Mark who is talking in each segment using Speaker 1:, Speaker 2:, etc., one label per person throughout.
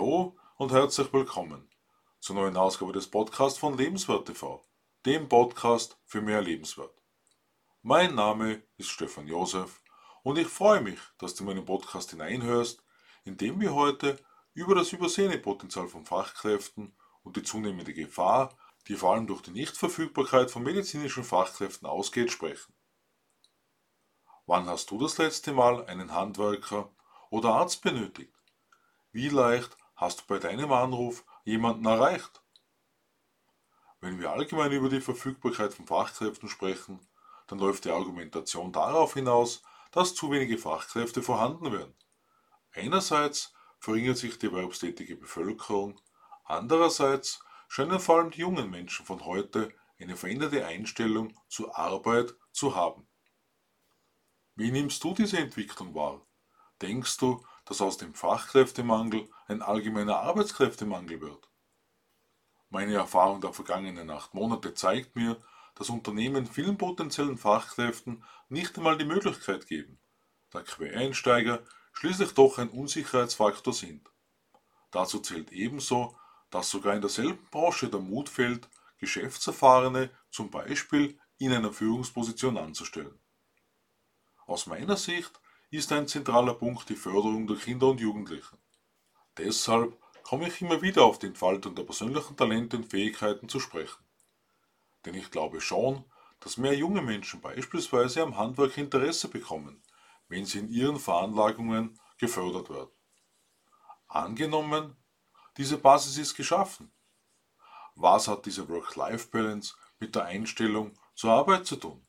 Speaker 1: Hallo und herzlich willkommen zur neuen Ausgabe des Podcasts von Lebenswert TV, dem Podcast für mehr Lebenswert. Mein Name ist Stefan Josef und ich freue mich, dass du meinen Podcast hineinhörst, in dem wir heute über das übersehene Potenzial von Fachkräften und die zunehmende Gefahr, die vor allem durch die Nichtverfügbarkeit von medizinischen Fachkräften ausgeht, sprechen. Wann hast du das letzte Mal einen Handwerker oder Arzt benötigt? Wie leicht hast du bei deinem Anruf jemanden erreicht? Wenn wir allgemein über die Verfügbarkeit von Fachkräften sprechen, dann läuft die Argumentation darauf hinaus, dass zu wenige Fachkräfte vorhanden wären. Einerseits verringert sich die erwerbstätige Bevölkerung, andererseits scheinen vor allem die jungen Menschen von heute eine veränderte Einstellung zur Arbeit zu haben. Wie nimmst du diese Entwicklung wahr? Denkst du, dass aus dem Fachkräftemangel ein allgemeiner Arbeitskräftemangel wird. Meine Erfahrung der vergangenen acht Monate zeigt mir, dass Unternehmen vielen potenziellen Fachkräften nicht einmal die Möglichkeit geben, da Quereinsteiger schließlich doch ein Unsicherheitsfaktor sind. Dazu zählt ebenso, dass sogar in derselben Branche der Mut fehlt, Geschäftserfahrene zum Beispiel in einer Führungsposition anzustellen. Aus meiner Sicht ist ein zentraler Punkt die Förderung der Kinder und Jugendlichen. Deshalb komme ich immer wieder auf die Entfaltung der persönlichen Talente und Fähigkeiten zu sprechen. Denn ich glaube schon, dass mehr junge Menschen beispielsweise am Handwerk Interesse bekommen, wenn sie in ihren Veranlagungen gefördert werden. Angenommen, diese Basis ist geschaffen. Was hat diese Work-Life-Balance mit der Einstellung zur Arbeit zu tun?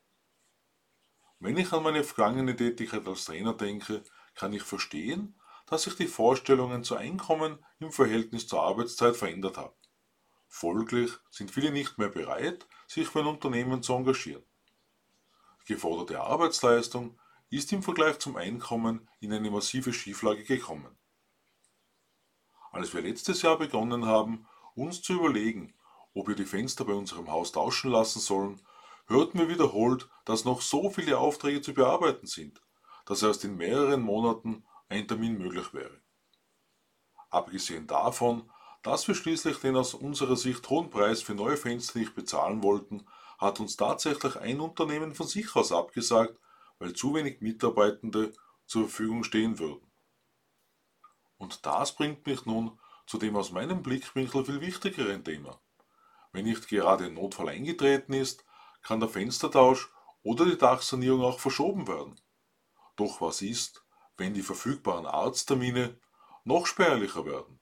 Speaker 1: Wenn ich an meine vergangene Tätigkeit als Trainer denke, kann ich verstehen, dass sich die Vorstellungen zu Einkommen im Verhältnis zur Arbeitszeit verändert haben. Folglich sind viele nicht mehr bereit, sich für ein Unternehmen zu engagieren. Die geforderte Arbeitsleistung ist im Vergleich zum Einkommen in eine massive Schieflage gekommen. Als wir letztes Jahr begonnen haben, uns zu überlegen, ob wir die Fenster bei unserem Haus tauschen lassen sollen, hörten wir wiederholt, dass noch so viele Aufträge zu bearbeiten sind, dass erst in mehreren Monaten ein Termin möglich wäre. Abgesehen davon, dass wir schließlich den aus unserer Sicht hohen Preis für neue Fenster nicht bezahlen wollten, hat uns tatsächlich ein Unternehmen von sich aus abgesagt, weil zu wenig Mitarbeitende zur Verfügung stehen würden. Und das bringt mich nun zu dem aus meinem Blickwinkel viel wichtigeren Thema. Wenn nicht gerade ein Notfall eingetreten ist, kann der Fenstertausch oder die Dachsanierung auch verschoben werden. Doch was ist, wenn die verfügbaren Arzttermine noch spärlicher werden?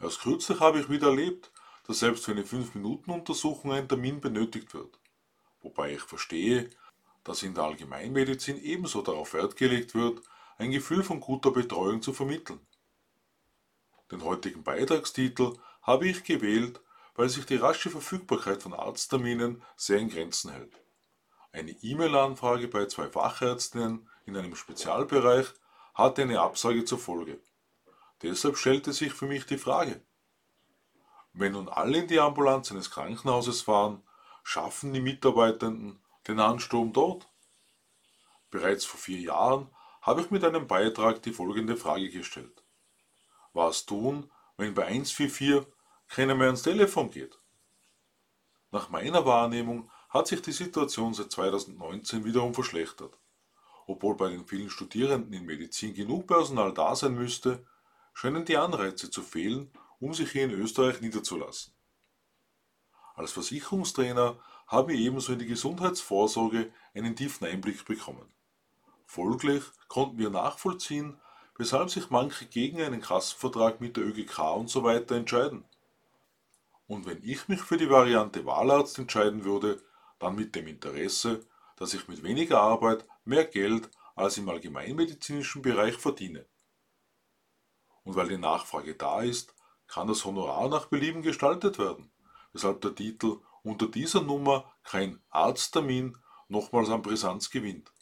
Speaker 1: Erst kürzlich habe ich wieder erlebt, dass selbst für eine 5-Minuten-Untersuchung ein Termin benötigt wird. Wobei ich verstehe, dass in der Allgemeinmedizin ebenso darauf Wert gelegt wird, ein Gefühl von guter Betreuung zu vermitteln. Den heutigen Beitragstitel habe ich gewählt, weil sich die rasche Verfügbarkeit von Arztterminen sehr in Grenzen hält. Eine E-Mail-Anfrage bei zwei Fachärztinnen in einem Spezialbereich hatte eine Absage zur Folge. Deshalb stellte sich für mich die Frage, wenn nun alle in die Ambulanz eines Krankenhauses fahren, schaffen die Mitarbeitenden den Ansturm dort? Bereits vor vier Jahren habe ich mit einem Beitrag die folgende Frage gestellt. Was tun, wenn bei 144 keiner mehr ans Telefon geht. Nach meiner Wahrnehmung hat sich die Situation seit 2019 wiederum verschlechtert. Obwohl bei den vielen Studierenden in Medizin genug Personal da sein müsste, scheinen die Anreize zu fehlen, um sich hier in Österreich niederzulassen. Als Versicherungstrainer haben wir ebenso in die Gesundheitsvorsorge einen tiefen Einblick bekommen. Folglich konnten wir nachvollziehen, weshalb sich manche gegen einen Kassenvertrag mit der ÖGK usw. So entscheiden. Und wenn ich mich für die Variante Wahlarzt entscheiden würde, dann mit dem Interesse, dass ich mit weniger Arbeit mehr Geld als im allgemeinmedizinischen Bereich verdiene. Und weil die Nachfrage da ist, kann das Honorar nach Belieben gestaltet werden, weshalb der Titel unter dieser Nummer kein Arzttermin nochmals an Brisanz gewinnt.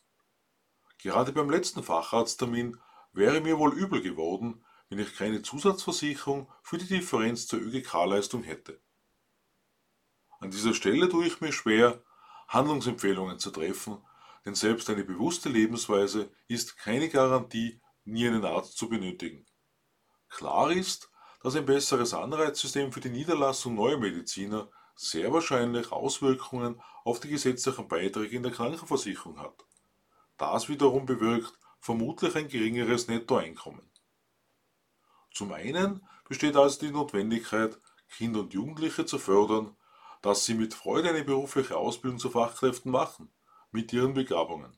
Speaker 1: Gerade beim letzten Facharzttermin wäre mir wohl übel geworden, wenn ich keine Zusatzversicherung für die Differenz zur ÖGK-Leistung hätte. An dieser Stelle tue ich mir schwer, Handlungsempfehlungen zu treffen, denn selbst eine bewusste Lebensweise ist keine Garantie, nie einen Arzt zu benötigen. Klar ist, dass ein besseres Anreizsystem für die Niederlassung neuer Mediziner sehr wahrscheinlich Auswirkungen auf die gesetzlichen Beiträge in der Krankenversicherung hat. Das wiederum bewirkt vermutlich ein geringeres Nettoeinkommen. Zum einen besteht also die Notwendigkeit, Kinder und Jugendliche zu fördern, dass sie mit Freude eine berufliche Ausbildung zu Fachkräften machen, mit ihren Begabungen.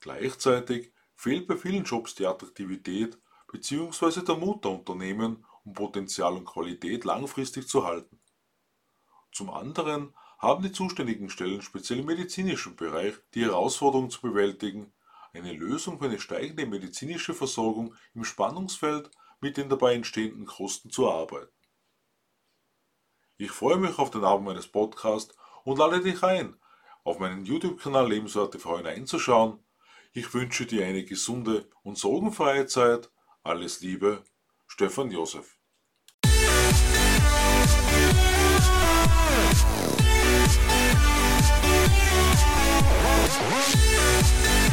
Speaker 1: Gleichzeitig fehlt bei vielen Jobs die Attraktivität bzw. der Mut der Unternehmen, um Potenzial und Qualität langfristig zu halten. Zum anderen haben die zuständigen Stellen speziell im medizinischen Bereich die Herausforderung zu bewältigen, eine Lösung für eine steigende medizinische Versorgung im Spannungsfeld mit den dabei entstehenden Kosten zu arbeiten. Ich freue mich auf den Abend meines Podcasts und lade dich ein, auf meinen YouTube-Kanal Lebenswerte Freunde einzuschauen. Ich wünsche dir eine gesunde und sorgenfreie Zeit. Alles Liebe, Stefan Josef. We'll.